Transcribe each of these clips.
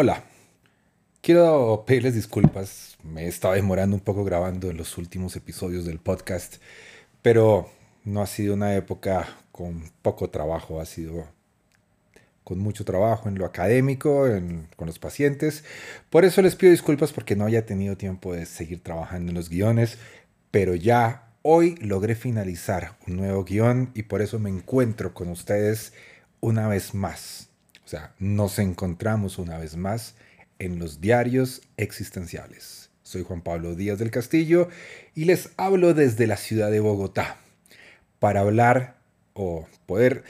Hola, quiero pedirles disculpas, me estaba demorando un poco grabando en los últimos episodios del podcast, pero no ha sido una época con poco trabajo, ha sido con mucho trabajo en lo académico, con los pacientes. Por eso les pido disculpas porque no haya tenido tiempo de seguir trabajando en los guiones, pero ya hoy logré finalizar un nuevo guion y por eso me encuentro con ustedes una vez más. O sea, nos encontramos una vez más en los diarios existenciales. Soy Juan Pablo Díaz del Castillo y les hablo desde la ciudad de Bogotá para hablar o poder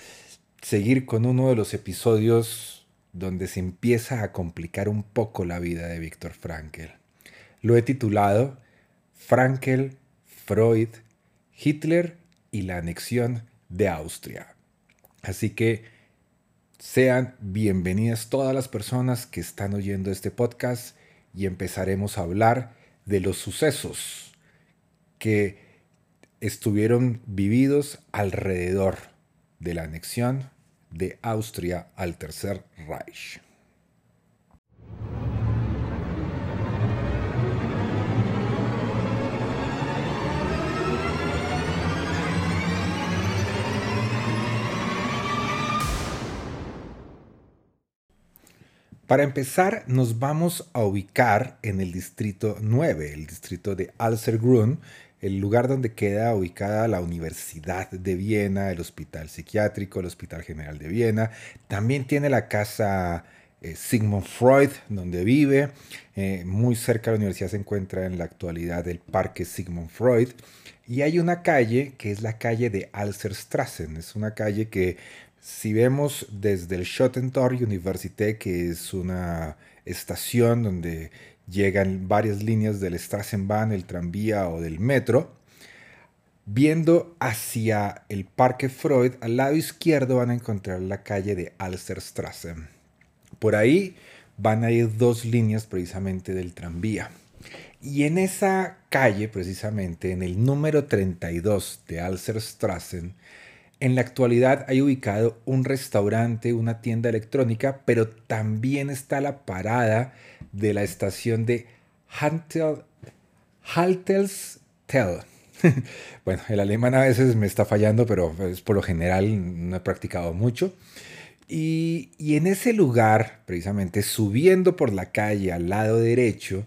seguir con uno de los episodios donde se empieza a complicar un poco la vida de Víctor Frankl. Lo he titulado Frankl, Freud, Hitler y la anexión de Austria. Así que sean bienvenidas todas las personas que están oyendo este podcast y empezaremos a hablar de los sucesos que estuvieron vividos alrededor de la anexión de Austria al Tercer Reich. Para empezar, nos vamos a ubicar en el distrito 9, el distrito de Alsergrün, el lugar donde queda ubicada la Universidad de Viena, el Hospital Psiquiátrico, el Hospital General de Viena. También tiene la casa eh, Sigmund Freud, donde vive. Eh, muy cerca de la universidad se encuentra en la actualidad el Parque Sigmund Freud. Y hay una calle que es la calle de Alserstrassen. Es una calle que si vemos desde el Schottentor Universität, que es una estación donde llegan varias líneas del Straßenbahn, el tranvía o del metro. Viendo hacia el Parque Freud, al lado izquierdo van a encontrar la calle de Alsterstrasse. Por ahí van a ir dos líneas precisamente del tranvía. Y en esa calle, precisamente, en el número 32 de Alserstrassen, en la actualidad hay ubicado un restaurante, una tienda electrónica, pero también está la parada de la estación de Haltelstel. bueno, el alemán a veces me está fallando, pero es por lo general no he practicado mucho. Y, y en ese lugar, precisamente subiendo por la calle al lado derecho,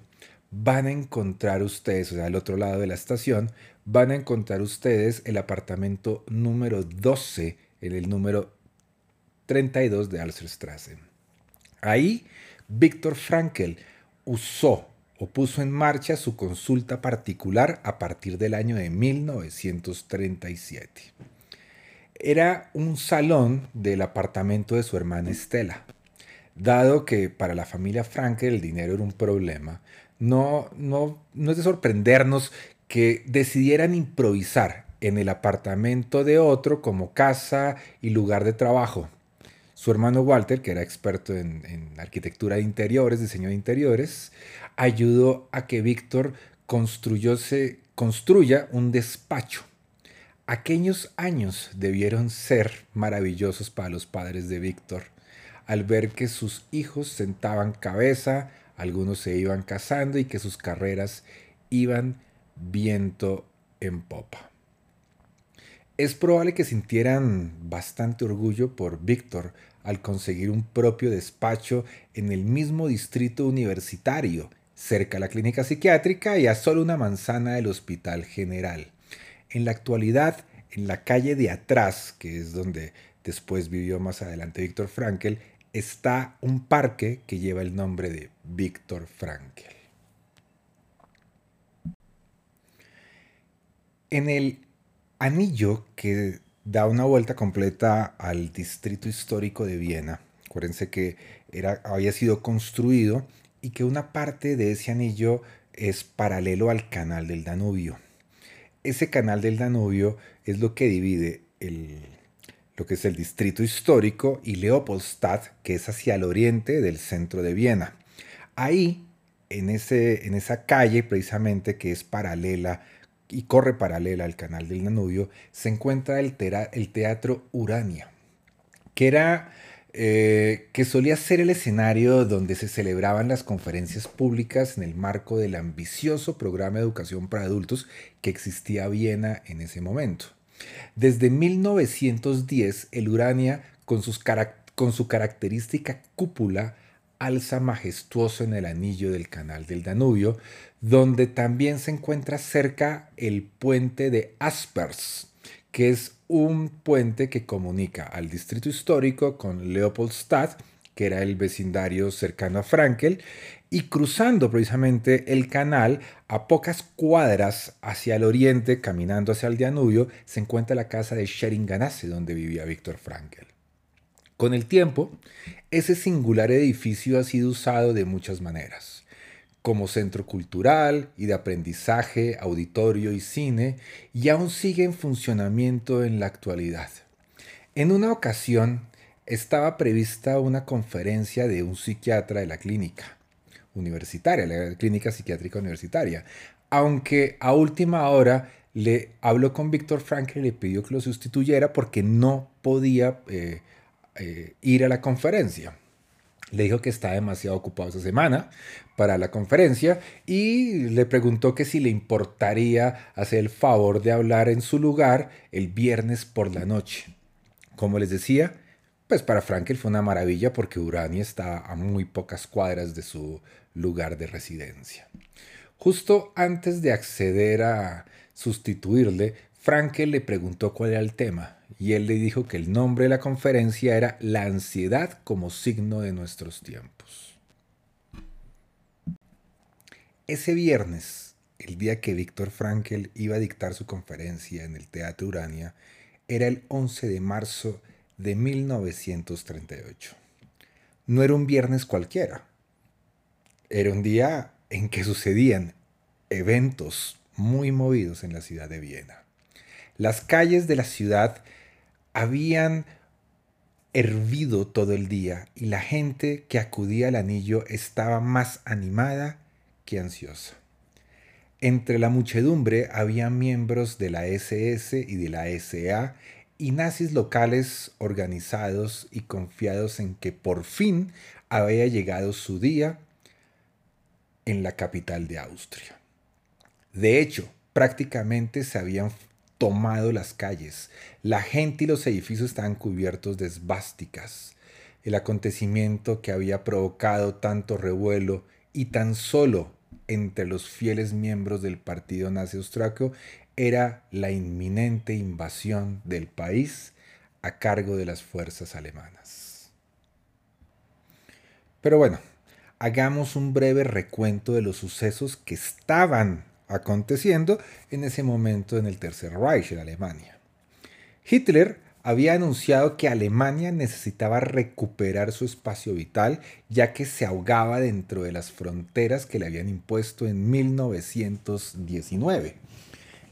van a encontrar ustedes, o sea, al otro lado de la estación, van a encontrar ustedes el apartamento número 12 en el número 32 de Alserstrasse. Ahí, Víctor Frankl usó o puso en marcha su consulta particular a partir del año de 1937. Era un salón del apartamento de su hermana Estela. Dado que para la familia Frankl el dinero era un problema, no, no, no es de sorprendernos que decidieran improvisar en el apartamento de otro como casa y lugar de trabajo. Su hermano Walter, que era experto en, arquitectura de interiores, diseño de interiores, ayudó a que Víctor construya un despacho. Aquellos años debieron ser maravillosos para los padres de Víctor, al ver que sus hijos sentaban cabeza, algunos se iban casando y que sus carreras iban viento en popa. Es probable que sintieran bastante orgullo por Víctor al conseguir un propio despacho en el mismo distrito universitario, cerca de la clínica psiquiátrica y a solo una manzana del Hospital General. En la actualidad, en la calle de atrás, que es donde después vivió más adelante Víctor Frankl, está un parque que lleva el nombre de Víctor Frankl. En el anillo que da una vuelta completa al distrito histórico de Viena. Acuérdense que había sido construido y que una parte de ese anillo es paralelo al canal del Danubio. Ese canal del Danubio es lo que divide el, lo que es el distrito histórico y Leopoldstadt, que es hacia el oriente del centro de Viena. Ahí, en, ese, en esa calle precisamente que es paralela y corre paralela al canal del Danubio, se encuentra el, el Teatro Urania, que era eh, que solía ser el escenario donde se celebraban las conferencias públicas en el marco del ambicioso programa de educación para adultos que existía en Viena en ese momento. Desde 1910, el Urania, con, su característica cúpula, alza majestuoso en el anillo del canal del Danubio, donde también se encuentra cerca el puente de Aspers, que es un puente que comunica al distrito histórico con Leopoldstadt, que era el vecindario cercano a Frankel, y cruzando precisamente el canal a pocas cuadras hacia el oriente, caminando hacia el Danubio, se encuentra la casa de Scheringanase, donde vivía Víctor Frankel. Con el tiempo, ese singular edificio ha sido usado de muchas maneras como centro cultural y de aprendizaje, auditorio y cine, y aún sigue en funcionamiento en la actualidad. En una ocasión estaba prevista una conferencia de un psiquiatra de la clínica universitaria, la clínica psiquiátrica universitaria, aunque a última hora le habló con Víctor Frankl y le pidió que lo sustituyera porque no podía eh, eh, ir a la conferencia. Le dijo que está demasiado ocupado esa semana para la conferencia y le preguntó que si le importaría hacer el favor de hablar en su lugar el viernes por la noche. Como les decía, pues para Frankel fue una maravilla porque Urania está a muy pocas cuadras de su lugar de residencia. Justo antes de acceder a sustituirle, Frankel le preguntó cuál era el tema y él le dijo que el nombre de la conferencia era La ansiedad como signo de nuestros tiempos. Ese viernes, el día que Víctor Frankel iba a dictar su conferencia en el Teatro Urania, era el 11 de marzo de 1938. No era un viernes cualquiera. Era un día en que sucedían eventos muy movidos en la ciudad de Viena. Las calles de la ciudad habían hervido todo el día y la gente que acudía al anillo estaba más animada que ansiosa. Entre la muchedumbre había miembros de la SS y de la SA y nazis locales organizados y confiados en que por fin había llegado su día en la capital de Austria. De hecho, prácticamente se habían tomado las calles. La gente y los edificios estaban cubiertos de esvásticas. El acontecimiento que había provocado tanto revuelo y tan solo entre los fieles miembros del partido nazi austriaco era la inminente invasión del país a cargo de las fuerzas alemanas. Pero bueno, hagamos un breve recuento de los sucesos que estaban aconteciendo en ese momento en el Tercer Reich, en Alemania. Hitler había anunciado que Alemania necesitaba recuperar su espacio vital ya que se ahogaba dentro de las fronteras que le habían impuesto en 1919.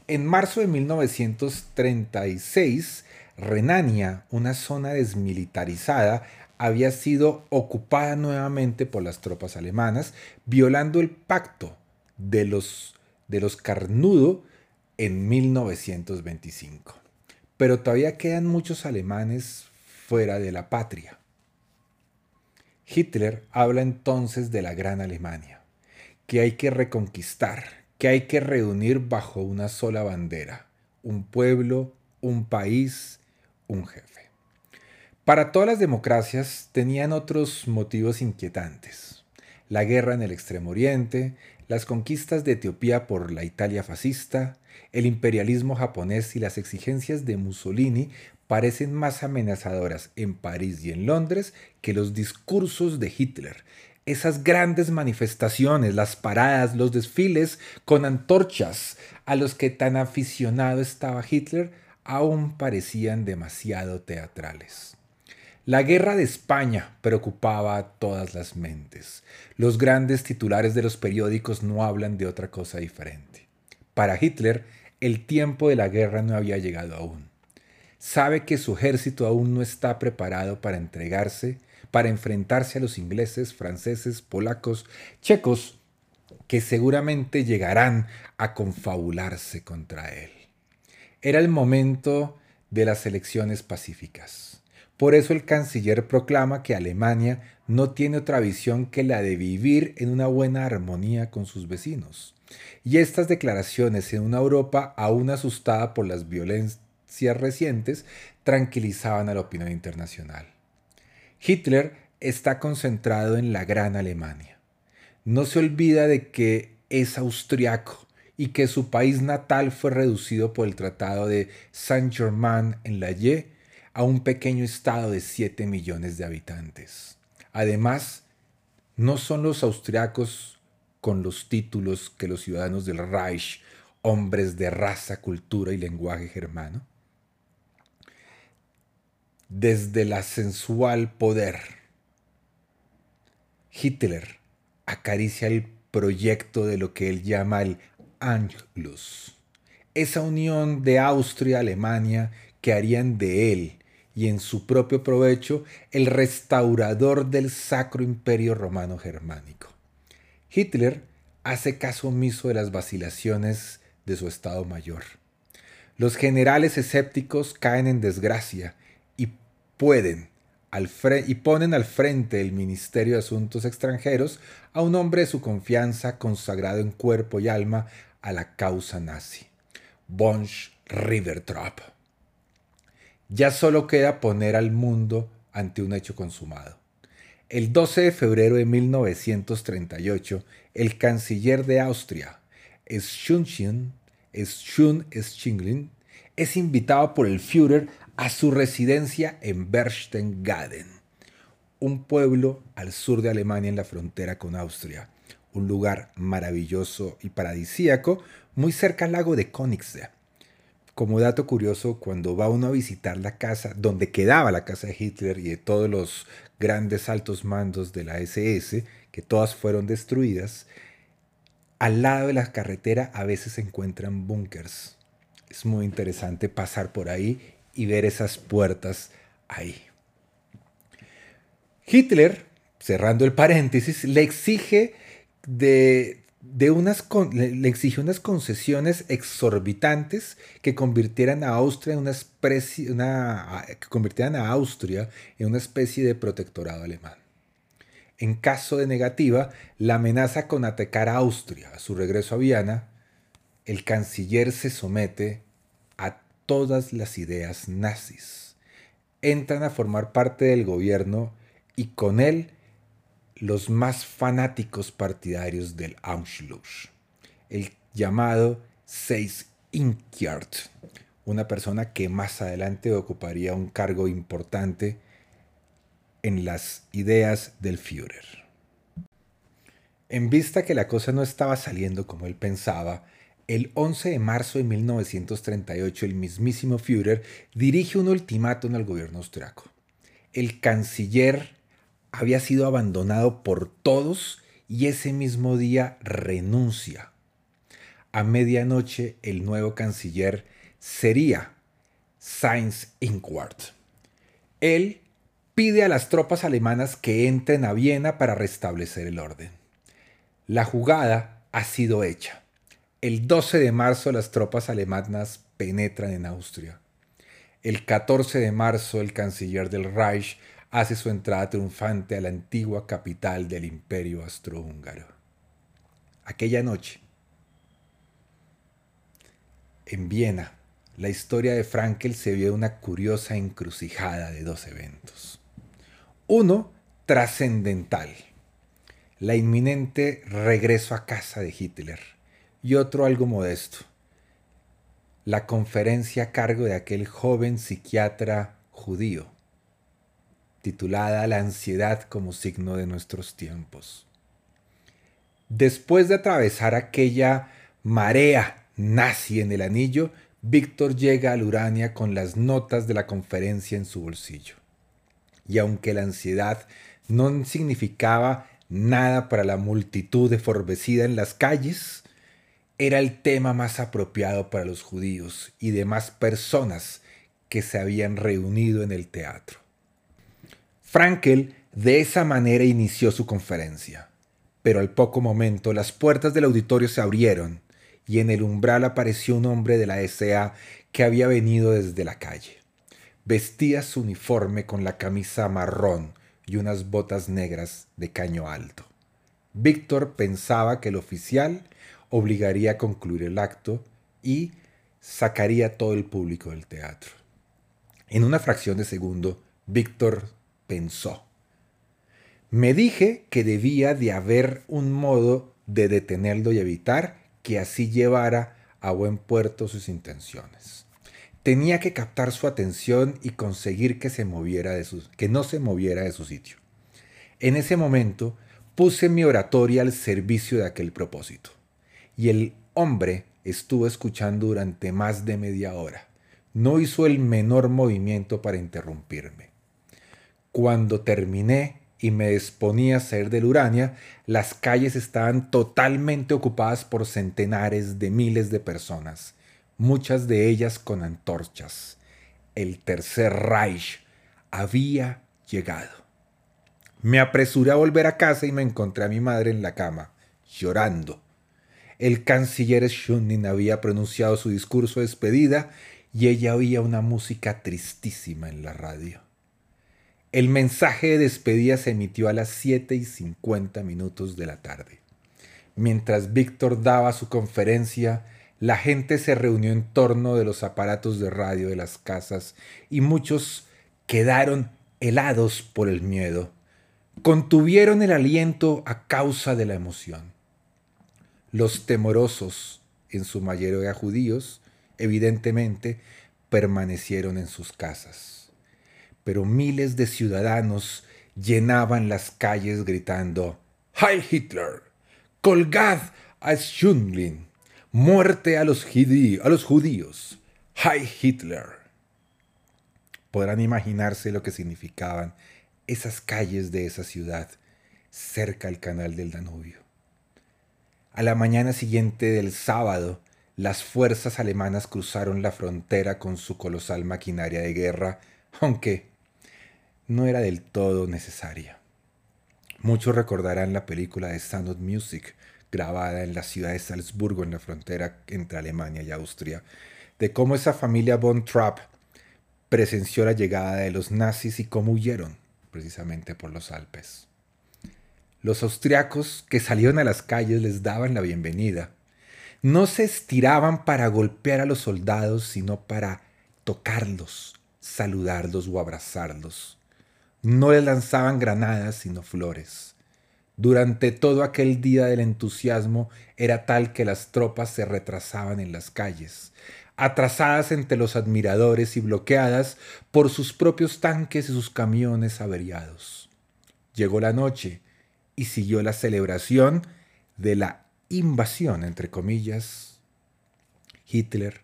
En marzo de 1936, Renania, una zona desmilitarizada, había sido ocupada nuevamente por las tropas alemanas, violando el pacto de los de los Carnudo en 1925. Pero todavía quedan muchos alemanes fuera de la patria. Hitler habla entonces de la Gran Alemania, que hay que reconquistar, que hay que reunir bajo una sola bandera, un pueblo, un país, un jefe. Para todas las democracias tenían otros motivos inquietantes. La guerra en el Extremo Oriente, las conquistas de Etiopía por la Italia fascista, el imperialismo japonés y las exigencias de Mussolini parecen más amenazadoras en París y en Londres que los discursos de Hitler. Esas grandes manifestaciones, las paradas, los desfiles con antorchas a los que tan aficionado estaba Hitler, aún parecían demasiado teatrales. La guerra de España preocupaba a todas las mentes. Los grandes titulares de los periódicos no hablan de otra cosa diferente. Para Hitler, el tiempo de la guerra no había llegado aún. Sabe que su ejército aún no está preparado para entregarse, para enfrentarse a los ingleses, franceses, polacos, checos, que seguramente llegarán a confabularse contra él. Era el momento de las elecciones pacíficas. Por eso el canciller proclama que Alemania no tiene otra visión que la de vivir en una buena armonía con sus vecinos. Y estas declaraciones en una Europa aún asustada por las violencias recientes tranquilizaban a la opinión internacional. Hitler está concentrado en la gran Alemania. No se olvida de que es austriaco y que su país natal fue reducido por el Tratado de Saint-Germain en la a un pequeño estado de 7 millones de habitantes. Además, no son los austriacos con los títulos que los ciudadanos del Reich, hombres de raza, cultura y lenguaje germano. Desde la sensual poder, Hitler acaricia el proyecto de lo que él llama el Angelus, esa unión de Austria-Alemania que harían de él y en su propio provecho el restaurador del Sacro Imperio Romano Germánico. Hitler hace caso omiso de las vacilaciones de su Estado Mayor. Los generales escépticos caen en desgracia y pueden y ponen al frente del Ministerio de Asuntos Extranjeros a un hombre de su confianza consagrado en cuerpo y alma a la causa nazi, Bonsch Ribbentrop. Ya solo queda poner al mundo ante un hecho consumado. El 12 de febrero de 1938, el canciller de Austria, Schunchen, es invitado por el Führer a su residencia en Berchtesgaden, un pueblo al sur de Alemania en la frontera con Austria, un lugar maravilloso y paradisíaco muy cerca al lago de Königsee. Como dato curioso, cuando va uno a visitar la casa donde quedaba la casa de Hitler y de todos los grandes altos mandos de la SS, que todas fueron destruidas, al lado de la carretera a veces se encuentran búnkers. Es muy interesante pasar por ahí y ver esas puertas ahí. Hitler, cerrando el paréntesis, le exige de, unas le exigió unas concesiones exorbitantes que convirtieran a Austria en una especie, que convirtieran a Austria en una especie de protectorado alemán. En caso de negativa, la amenaza con atacar a Austria a su regreso a Viena, el canciller se somete a todas las ideas nazis. Entran a formar parte del gobierno y con él los más fanáticos partidarios del Anschluss, el llamado Seis Inkiart, una persona que más adelante ocuparía un cargo importante en las ideas del Führer. En vista que la cosa no estaba saliendo como él pensaba, el 11 de marzo de 1938 el mismísimo Führer dirige un ultimátum al gobierno austriaco. El canciller había sido abandonado por todos y ese mismo día renuncia. A medianoche el nuevo canciller sería Sainz Inquart. Él pide a las tropas alemanas que entren a Viena para restablecer el orden. La jugada ha sido hecha. El 12 de marzo las tropas alemanas penetran en Austria. El 14 de marzo el canciller del Reich hace su entrada triunfante a la antigua capital del imperio austrohúngaro. Aquella noche, en Viena, la historia de Frankel se vio una curiosa encrucijada de dos eventos. Uno, trascendental, la inminente regreso a casa de Hitler, y otro algo modesto, la conferencia a cargo de aquel joven psiquiatra judío, titulada La ansiedad como signo de nuestros tiempos. Después de atravesar aquella marea nazi en el anillo, Víctor llega al Urania con las notas de la conferencia en su bolsillo. Y aunque la ansiedad no significaba nada para la multitud eforbecida en las calles, era el tema más apropiado para los judíos y demás personas que se habían reunido en el teatro. Frankel de esa manera inició su conferencia, pero al poco momento las puertas del auditorio se abrieron y en el umbral apareció un hombre de la SA que había venido desde la calle. Vestía su uniforme con la camisa marrón y unas botas negras de caño alto. Víctor pensaba que el oficial obligaría a concluir el acto y sacaría todo el público del teatro. En una fracción de segundo, Víctor pensó. Me dije que debía de haber un modo de detenerlo y evitar que así llevara a buen puerto sus intenciones. Tenía que captar su atención y conseguir que, que no se moviera de su sitio. En ese momento puse mi oratoria al servicio de aquel propósito. Y el hombre estuvo escuchando durante más de media hora. No hizo el menor movimiento para interrumpirme. Cuando terminé, y me disponía a salir del Urania, las calles estaban totalmente ocupadas por centenares de miles de personas, muchas de ellas con antorchas. El tercer Reich había llegado. Me apresuré a volver a casa y me encontré a mi madre en la cama, llorando. El canciller Schunning había pronunciado su discurso de despedida y ella oía una música tristísima en la radio. El mensaje de despedida se emitió a las 7 y 50 minutos de la tarde. Mientras Víctor daba su conferencia, la gente se reunió en torno de los aparatos de radio de las casas y muchos quedaron helados por el miedo. Contuvieron el aliento a causa de la emoción. Los temorosos, en su mayoría judíos, evidentemente, permanecieron en sus casas pero miles de ciudadanos llenaban las calles gritando ¡Heil Hitler! ¡Colgad a! ¡Muerte a los, a los judíos! ¡Heil Hitler! Podrán imaginarse lo que significaban esas calles de esa ciudad cerca al canal del Danubio. A la mañana siguiente del sábado, las fuerzas alemanas cruzaron la frontera con su colosal maquinaria de guerra, aunque no era del todo necesaria. Muchos recordarán la película de Sound of Music, grabada en la ciudad de Salzburgo, en la frontera entre Alemania y Austria, de cómo esa familia von Trapp presenció la llegada de los nazis y cómo huyeron, precisamente por los Alpes. Los austriacos que salieron a las calles les daban la bienvenida. No se estiraban para golpear a los soldados, sino para tocarlos, saludarlos o abrazarlos. No les lanzaban granadas, sino flores. Durante todo aquel día del entusiasmo era tal que las tropas se retrasaban en las calles, atrasadas entre los admiradores y bloqueadas por sus propios tanques y sus camiones averiados. Llegó la noche y siguió la celebración de la invasión, entre comillas. Hitler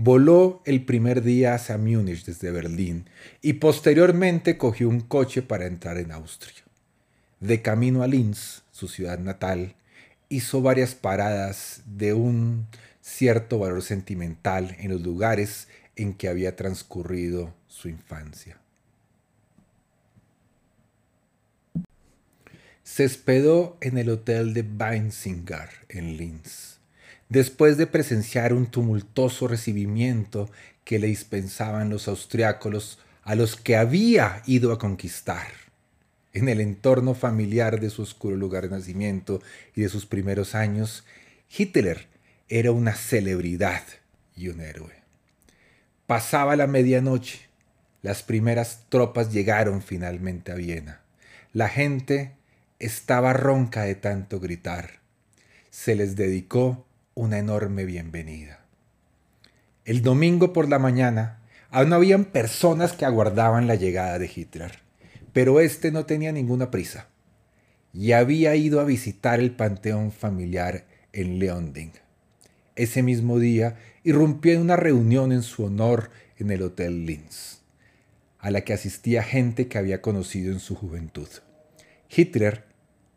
Voló el primer día hacia Múnich desde Berlín y posteriormente cogió un coche para entrar en Austria. De camino a Linz, su ciudad natal, hizo varias paradas de un cierto valor sentimental en los lugares en que había transcurrido su infancia. Se hospedó en el hotel de Weinzinger en Linz después de presenciar un tumultuoso recibimiento que le dispensaban los austriácolos a los que había ido a conquistar. En el entorno familiar de su oscuro lugar de nacimiento y de sus primeros años, Hitler era una celebridad y un héroe. Pasaba la medianoche. Las primeras tropas llegaron finalmente a Viena. La gente estaba ronca de tanto gritar. Se les dedicó una enorme bienvenida. El domingo por la mañana aún habían personas que aguardaban la llegada de Hitler, pero este no tenía ninguna prisa y había ido a visitar el panteón familiar en Leonding. ese mismo día, irrumpió en una reunión en su honor en el Hotel Linz, a la que asistía gente que había conocido en su juventud. Hitler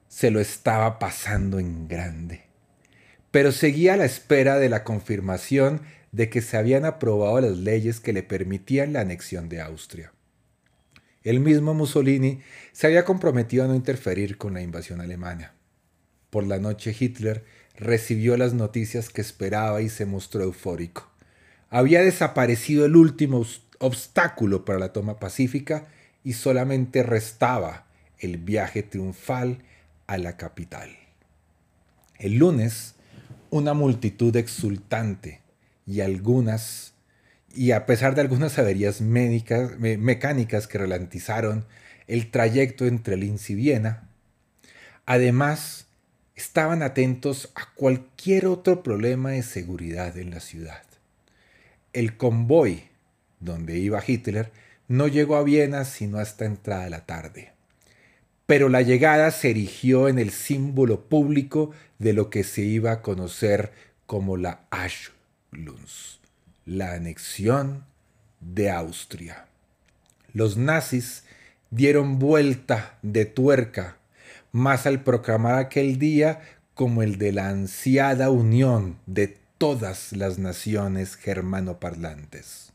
se lo estaba pasando en grande, pero seguía a la espera de la confirmación de que se habían aprobado las leyes que le permitían la anexión de Austria. El mismo Mussolini se había comprometido a no interferir con la invasión alemana. Por la noche Hitler recibió las noticias que esperaba y se mostró eufórico. Había desaparecido el último obstáculo para la toma pacífica y solamente restaba el viaje triunfal a la capital. El lunes, una multitud exultante y algunas y a pesar de algunas averías médicas, mecánicas que ralentizaron el trayecto entre Linz y Viena, además estaban atentos a cualquier otro problema de seguridad en la ciudad. El convoy donde iba Hitler no llegó a Viena sino hasta entrada la tarde. Pero la llegada se erigió en el símbolo público de lo que se iba a conocer como la Aschluss, la anexión de Austria. Los nazis dieron vuelta de tuerca más al proclamar aquel día como el de la ansiada unión de todas las naciones germanoparlantes.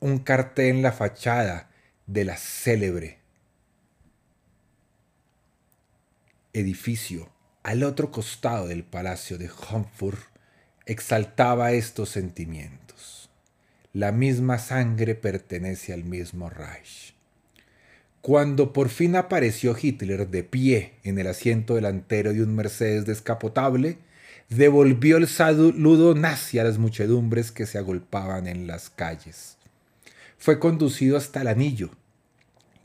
Un cartel en la fachada de la célebre edificio al otro costado del palacio de Homfurt exaltaba estos sentimientos. La misma sangre pertenece al mismo Reich. Cuando por fin apareció Hitler de pie en el asiento delantero de un Mercedes descapotable, devolvió el saludo nazi a las muchedumbres que se agolpaban en las calles. Fue conducido hasta el anillo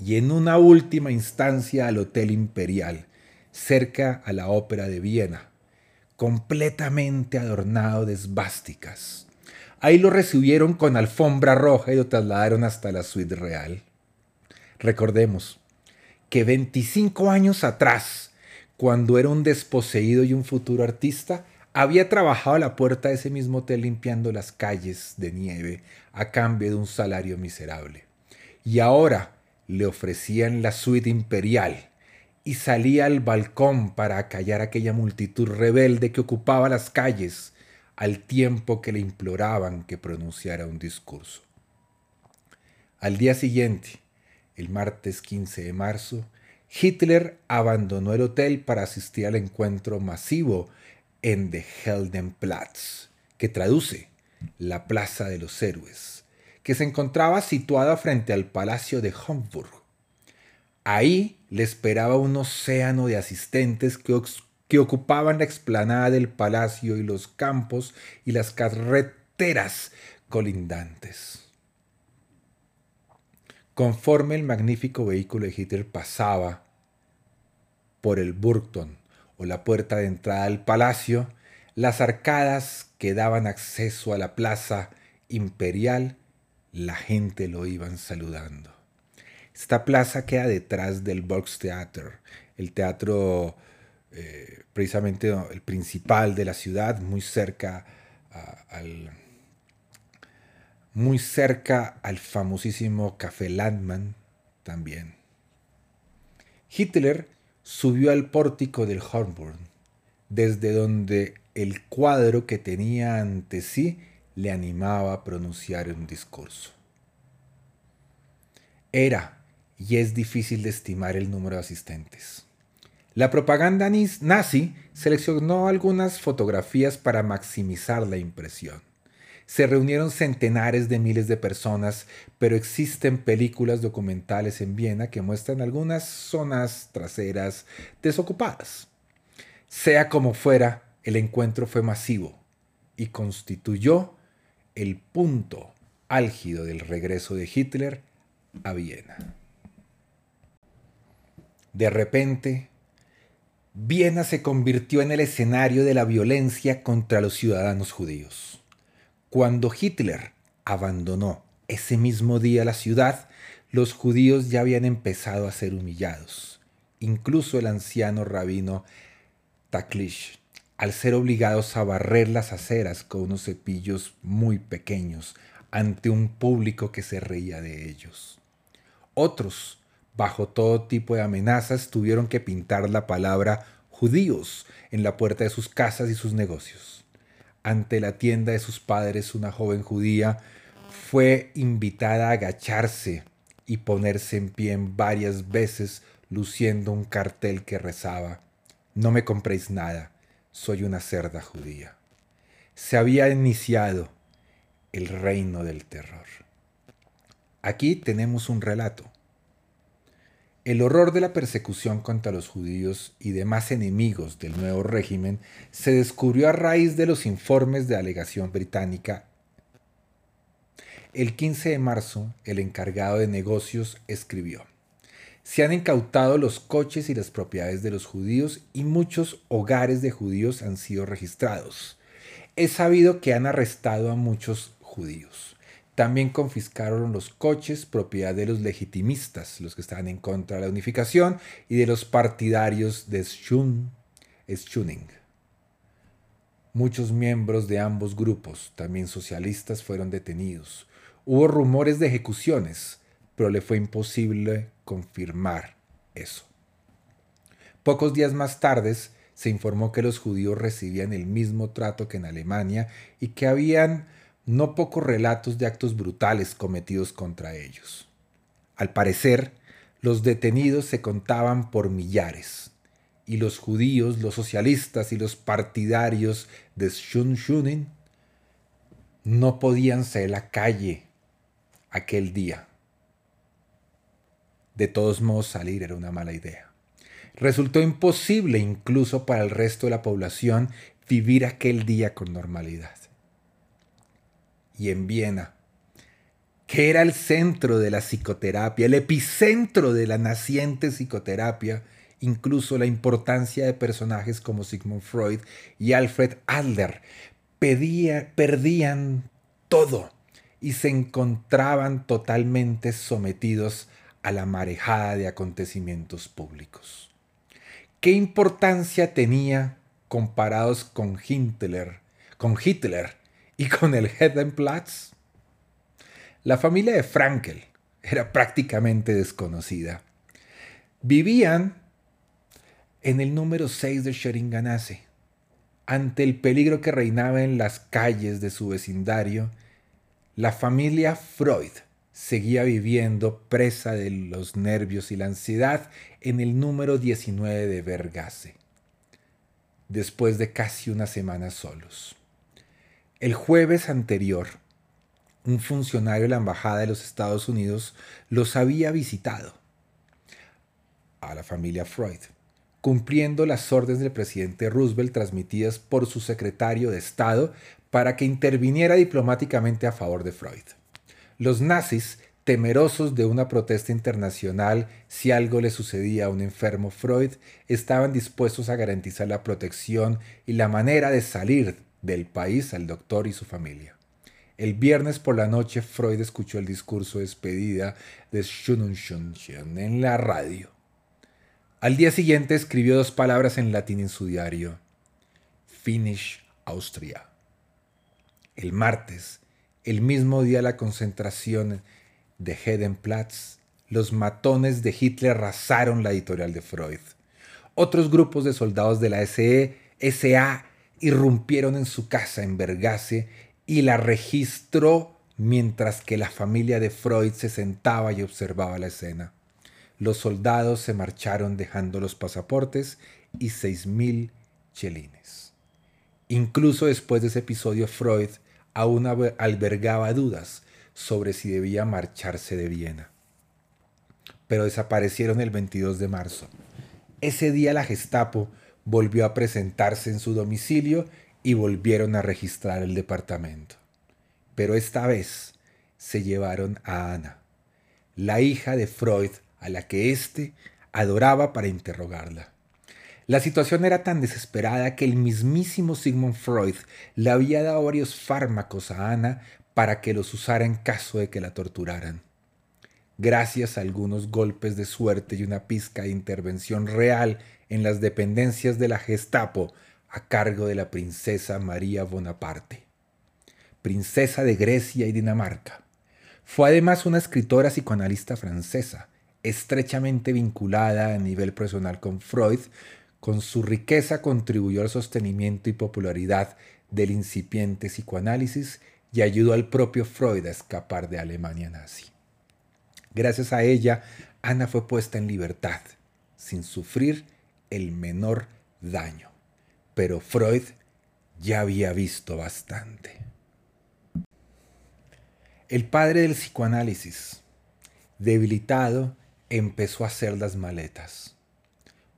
y en una última instancia al Hotel Imperial, cerca a la Ópera de Viena, completamente adornado de esvásticas. Ahí lo recibieron con alfombra roja y lo trasladaron hasta la suite real. Recordemos que 25 años atrás, cuando era un desposeído y un futuro artista, había trabajado a la puerta de ese mismo hotel limpiando las calles de nieve a cambio de un salario miserable. Y ahora le ofrecían la suite imperial y salía al balcón para acallar aquella multitud rebelde que ocupaba las calles al tiempo que le imploraban que pronunciara un discurso. Al día siguiente, el martes 15 de marzo, Hitler abandonó el hotel para asistir al encuentro masivo en The Heldenplatz, que traduce la Plaza de los Héroes, que se encontraba situada frente al Palacio de Homburg. Ahí le esperaba un océano de asistentes que, ocupaban la explanada del palacio y los campos y las carreteras colindantes. Conforme el magnífico vehículo de Hitler pasaba por el Burgton o la puerta de entrada al palacio, las arcadas que daban acceso a la plaza imperial, la gente lo iban saludando. Esta plaza queda detrás del Volkstheater, el teatro eh, precisamente el principal de la ciudad, muy cerca al muy cerca al famosísimo Café Landmann también. Hitler subió al pórtico del Hornburn, desde donde el cuadro que tenía ante sí le animaba a pronunciar un discurso. Era y es difícil de estimar el número de asistentes. La propaganda nazi seleccionó algunas fotografías para maximizar la impresión se reunieron centenares de miles de personas, pero existen películas documentales en Viena que muestran algunas zonas traseras desocupadas. Sea como fuera, el encuentro fue masivo y constituyó el punto álgido del regreso de Hitler a Viena. De repente, Viena se convirtió en el escenario de la violencia contra los ciudadanos judíos. Cuando Hitler abandonó ese mismo día la ciudad, los judíos ya habían empezado a ser humillados. Incluso el anciano rabino Taklish al ser obligados a barrer las aceras con unos cepillos muy pequeños ante un público que se reía de ellos. Otros, bajo todo tipo de amenazas, tuvieron que pintar la palabra judíos en la puerta de sus casas y sus negocios. Ante la tienda de sus padres, una joven judía fue invitada a agacharse y ponerse en pie varias veces luciendo un cartel que rezaba, No me compréis nada, soy una cerda judía. Se había iniciado el reino del terror. Aquí tenemos un relato. El horror de la persecución contra los judíos y demás enemigos del nuevo régimen se descubrió a raíz de los informes de alegación británica. El 15 de marzo, el encargado de negocios escribió, se han incautado los coches y las propiedades de los judíos y muchos hogares de judíos han sido registrados. Es sabido que han arrestado a muchos judíos. También confiscaron los coches, propiedad de los legitimistas, los que estaban en contra de la unificación, y de los partidarios de Schuning. Muchos miembros de ambos grupos, también socialistas, fueron detenidos. Hubo rumores de ejecuciones, pero le fue imposible confirmar eso. Pocos días más tarde se informó que los judíos recibían el mismo trato que en Alemania y que habían no pocos relatos de actos brutales cometidos contra ellos. Al parecer, los detenidos se contaban por millares, y los judíos, los socialistas y los partidarios de Schunen no podían salir a la calle aquel día de todos modos salir era una mala idea. Resultó imposible incluso para el resto de la población vivir aquel día con normalidad. Y en Viena, que era el centro de la psicoterapia, el epicentro de la naciente psicoterapia, incluso la importancia de personajes como Sigmund Freud y Alfred Adler, perdían todo y se encontraban totalmente sometidos a la marejada de acontecimientos públicos. ¿Qué importancia tenía comparados con Hitler, con Hitler y con el Hedenplatz? La familia de Frankel era prácticamente desconocida. Vivían en el número 6 de Scheringanase. Ante el peligro que reinaba en las calles de su vecindario, la familia Freud seguía viviendo presa de los nervios y la ansiedad en el número 19 de Vergase, después de casi una semana solos. El jueves anterior, un funcionario de la Embajada de los Estados Unidos los había visitado a la familia Freud, cumpliendo las órdenes del presidente Roosevelt transmitidas por su secretario de Estado para que interviniera diplomáticamente a favor de Freud. Los nazis, temerosos de una protesta internacional si algo le sucedía a un enfermo Freud, estaban dispuestos a garantizar la protección y la manera de salir del país al doctor y su familia. El viernes por la noche Freud escuchó el discurso de despedida de Schununschunchen en la radio. Al día siguiente escribió dos palabras en latín en su diario. Finish Austria. El martes, el mismo día de la concentración de Hedenplatz, los matones de Hitler arrasaron la editorial de Freud. Otros grupos de soldados de la SE, SA irrumpieron en su casa en Vergase y la registró mientras que la familia de Freud se sentaba y observaba la escena. Los soldados se marcharon dejando los pasaportes y seis mil chelines. Incluso después de ese episodio, Freud aún albergaba dudas sobre si debía marcharse de Viena. Pero desaparecieron el 22 de marzo. Ese día la Gestapo volvió a presentarse en su domicilio y volvieron a registrar el departamento. Pero esta vez se llevaron a Ana, la hija de Freud a la que éste adoraba para interrogarla. La situación era tan desesperada que el mismísimo Sigmund Freud le había dado varios fármacos a Ana para que los usara en caso de que la torturaran. Gracias a algunos golpes de suerte y una pizca de intervención real en las dependencias de la Gestapo, a cargo de la princesa María Bonaparte, princesa de Grecia y Dinamarca. Fue además una escritora psicoanalista francesa, estrechamente vinculada a nivel personal con Freud, con su riqueza contribuyó al sostenimiento y popularidad del incipiente psicoanálisis y ayudó al propio Freud a escapar de Alemania nazi. Gracias a ella, Ana fue puesta en libertad, sin sufrir el menor daño. Pero Freud ya había visto bastante. El padre del psicoanálisis, debilitado, empezó a hacer las maletas.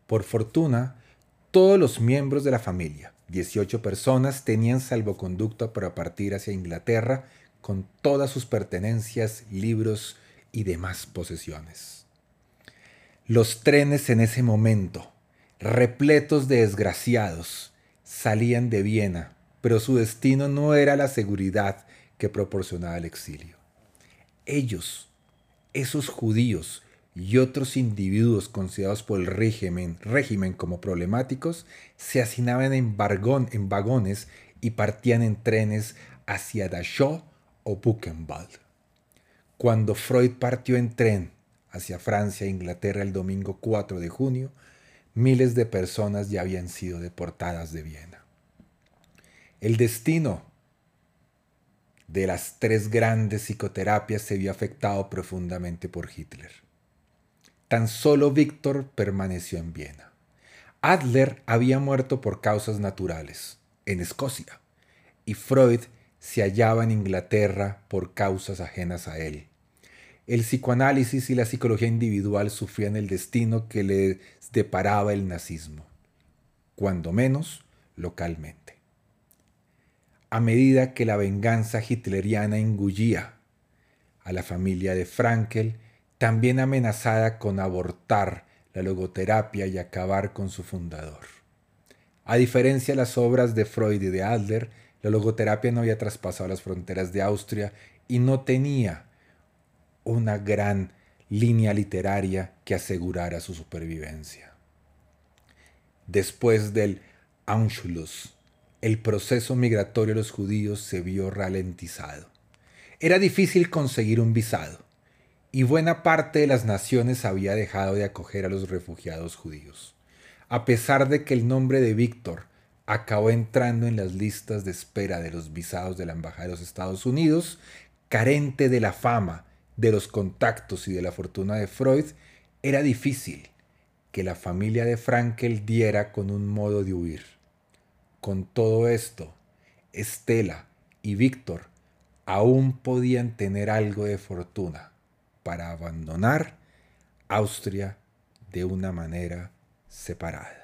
Por fortuna, todos los miembros de la familia, 18 personas, tenían salvoconducto para partir hacia Inglaterra con todas sus pertenencias, libros y demás posesiones. Los trenes en ese momento, repletos de desgraciados, salían de Viena, pero su destino no era la seguridad que proporcionaba el exilio. Ellos, esos judíos y otros individuos considerados por el régimen, como problemáticos, se hacinaban en, en vagones y partían en trenes hacia Dachau o Buchenwald. Cuando Freud partió en tren hacia Francia e Inglaterra el domingo 4 de junio, miles de personas ya habían sido deportadas de Viena. El destino de las tres grandes psicoterapias se vio afectado profundamente por Hitler. Tan solo Víctor permaneció en Viena. Adler había muerto por causas naturales, en Escocia, y Freud se hallaba en Inglaterra por causas ajenas a él. El psicoanálisis y la psicología individual sufrían el destino que les deparaba el nazismo, cuando menos localmente. A medida que la venganza hitleriana engullía a la familia de Frankel, también amenazada con abortar la logoterapia y acabar con su fundador. A diferencia de las obras de Freud y de Adler, la logoterapia no había traspasado las fronteras de Austria y no tenía una gran línea literaria que asegurara su supervivencia. Después del Anschluss, el proceso migratorio de los judíos se vio ralentizado. Era difícil conseguir un visado, y buena parte de las naciones había dejado de acoger a los refugiados judíos. A pesar de que el nombre de Víctor acabó entrando en las listas de espera de los visados de la Embajada de los Estados Unidos, carente de la fama, de los contactos y de la fortuna de Freud, era difícil que la familia de Frankel diera con un modo de huir. Con todo esto, Estela y Víctor aún podían tener algo de fortuna para abandonar Austria de una manera separada.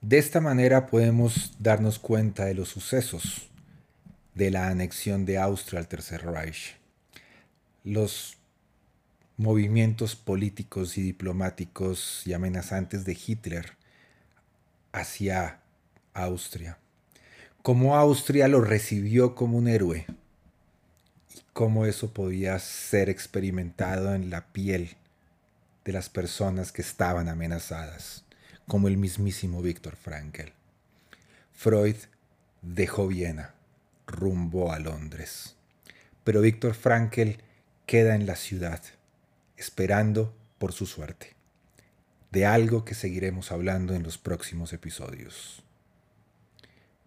De esta manera podemos darnos cuenta de los sucesos de la anexión de Austria al Tercer Reich. Los movimientos políticos y diplomáticos y amenazantes de Hitler hacia Austria. Cómo Austria lo recibió como un héroe y cómo eso podía ser experimentado en la piel de las personas que estaban amenazadas como el mismísimo Víctor Frankl. Freud dejó Viena, rumbo a Londres. Pero Víctor Frankl queda en la ciudad, esperando por su suerte, de algo que seguiremos hablando en los próximos episodios.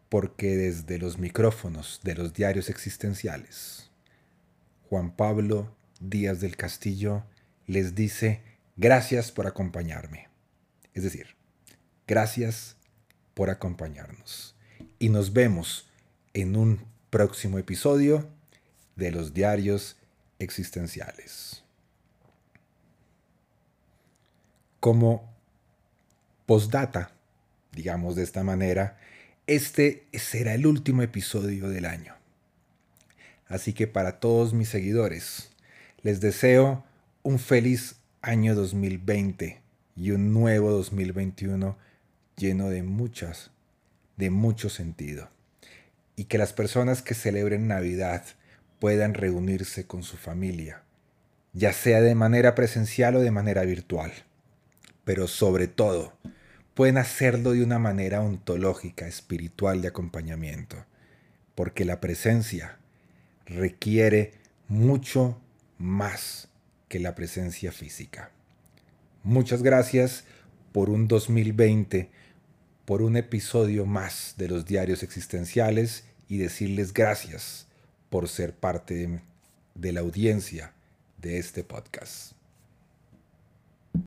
Porque desde los micrófonos de los diarios existenciales, Juan Pablo Díaz del Castillo les dice gracias por acompañarme. Es decir, Gracias por acompañarnos y nos vemos en un próximo episodio de los diarios existenciales. Como postdata, digamos de esta manera, este será el último episodio del año. Así que para todos mis seguidores, les deseo un feliz año 2020 y un nuevo 2021 lleno de muchas, de mucho sentido. Y que las personas que celebren Navidad puedan reunirse con su familia, ya sea de manera presencial o de manera virtual. Pero sobre todo, pueden hacerlo de una manera ontológica, espiritual de acompañamiento, porque la presencia requiere mucho más que la presencia física. Muchas gracias por un 2020, por un episodio más de los diarios existenciales y decirles gracias por ser parte de, la audiencia de este podcast.